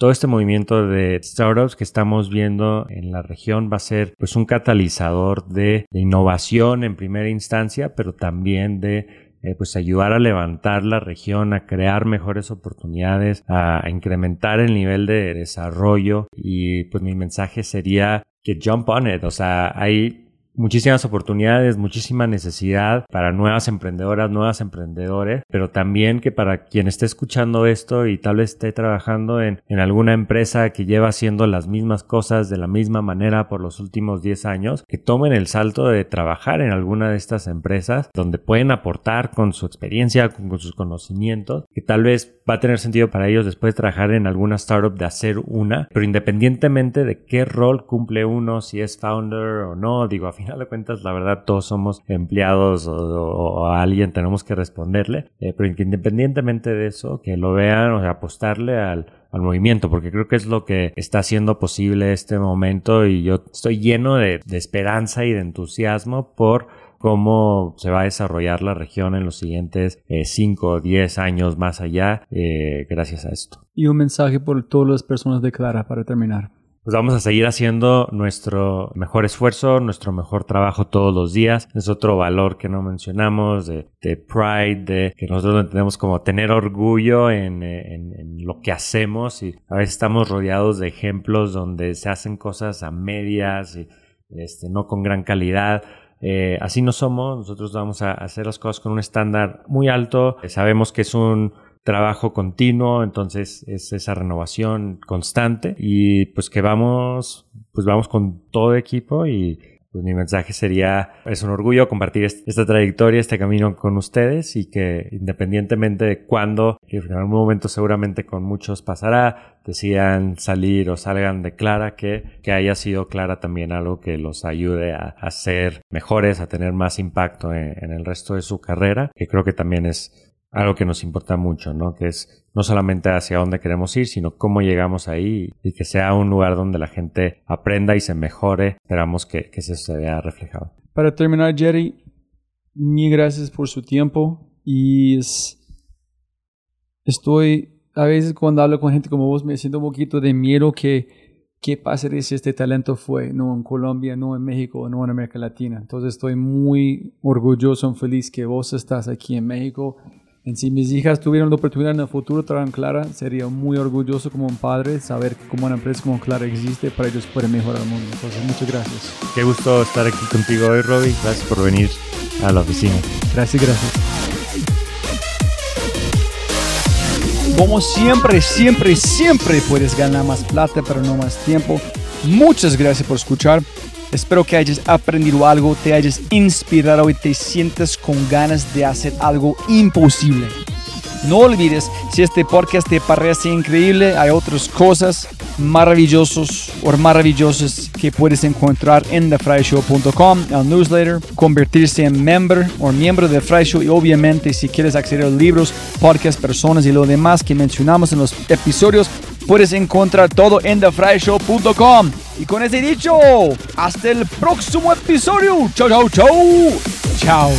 todo este movimiento de startups que estamos viendo en la región va a ser pues un catalizador de innovación en primera instancia, pero también de eh, pues ayudar a levantar la región, a crear mejores oportunidades, a, incrementar el nivel de desarrollo. Y pues mi mensaje sería que jump on it, o sea, hay muchísimas oportunidades, muchísima necesidad para nuevas emprendedoras, nuevas emprendedores, pero también que para quien esté escuchando esto y tal vez esté trabajando en, en alguna empresa que lleva haciendo las mismas cosas de la misma manera por los últimos 10 años, que tomen el salto de trabajar en alguna de estas empresas donde pueden aportar con su experiencia, con, sus conocimientos, que tal vez va a tener sentido para ellos después de trabajar en alguna startup de hacer una, pero independientemente de qué rol cumple uno, si es founder o no, digo, a final de cuentas, la verdad, todos somos empleados o, a alguien tenemos que responderle, eh, pero independientemente de eso, que lo vean, o apostarle al, movimiento, porque creo que es lo que está haciendo posible este momento y yo estoy lleno de, esperanza y de entusiasmo por cómo se va a desarrollar la región en los siguientes 5 o 10 años más allá eh, gracias a esto. Y un mensaje por todas las personas de Clara para terminar pues vamos a seguir haciendo nuestro mejor esfuerzo, nuestro mejor trabajo todos los días. Es otro valor que no mencionamos de, pride, de que nosotros tenemos como tener orgullo en, lo que hacemos y a veces estamos rodeados de ejemplos donde se hacen cosas a medias y este, no con gran calidad. Eh, así no somos, nosotros vamos a hacer las cosas con un estándar muy alto. sabemos que es un trabajo continuo, entonces es esa renovación constante y pues que vamos, pues vamos con todo equipo y pues mi mensaje sería, es un orgullo compartir esta trayectoria, este camino con ustedes y que independientemente de cuándo, que en algún momento seguramente con muchos pasará, decidan salir o salgan de Clara, que, que haya sido Clara también algo que los ayude a, a ser mejores, a tener más impacto en el resto de su carrera, que creo que también es algo que nos importa mucho, ¿no? Que es no solamente hacia dónde queremos ir, sino cómo llegamos ahí y que sea un lugar donde la gente aprenda y se mejore. Esperamos que, que eso se vea reflejado. Para terminar, Jerry, mil gracias por su tiempo y estoy, a veces cuando hablo con gente como vos, me siento un poquito de miedo que qué pasaría si este talento fue no en Colombia, no en México, no en América Latina. Entonces estoy muy orgulloso y feliz que vos estás aquí en México si mis hijas tuvieran la oportunidad en el futuro trabajar Clara, sería muy orgulloso como un padre saber que como una empresa como Clara existe para ellos poder mejorar el mundo. Entonces, muchas gracias. Qué gusto estar aquí contigo hoy, Robbie. Gracias por venir a la oficina. Gracias, gracias. Como siempre, siempre, siempre puedes ganar más plata, pero no más tiempo. Muchas gracias por escuchar. Espero que hayas aprendido algo, te hayas inspirado y te sientas con ganas de hacer algo imposible. No olvides, si este podcast te parece increíble, hay otras cosas maravillosas o maravillosas que puedes encontrar en thefryshow.com, el newsletter, convertirse en member o miembro de Fry Show y obviamente si quieres acceder a libros, podcasts, personas y lo demás que mencionamos en los episodios, puedes encontrar todo en thefryshow.com. Y con ese dicho, hasta el próximo episodio. Chao, chao, chao. Chao.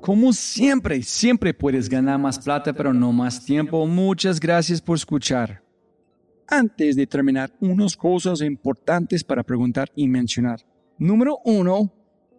Como siempre, siempre puedes ganar más plata, pero no más tiempo. Muchas gracias por escuchar. Antes de terminar, unas cosas importantes para preguntar y mencionar. Número uno,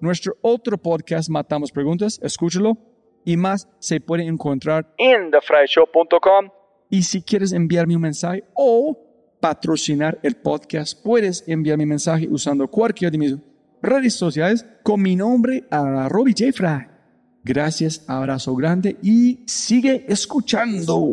nuestro otro podcast, Matamos Preguntas, escúchalo. Y más se puede encontrar en thefryshow.com. Y si quieres enviarme un mensaje o patrocinar el podcast, puedes enviar mi mensaje usando cualquiera de mis redes sociales con mi nombre a Robbie J. Fry. Gracias, abrazo grande y sigue escuchando.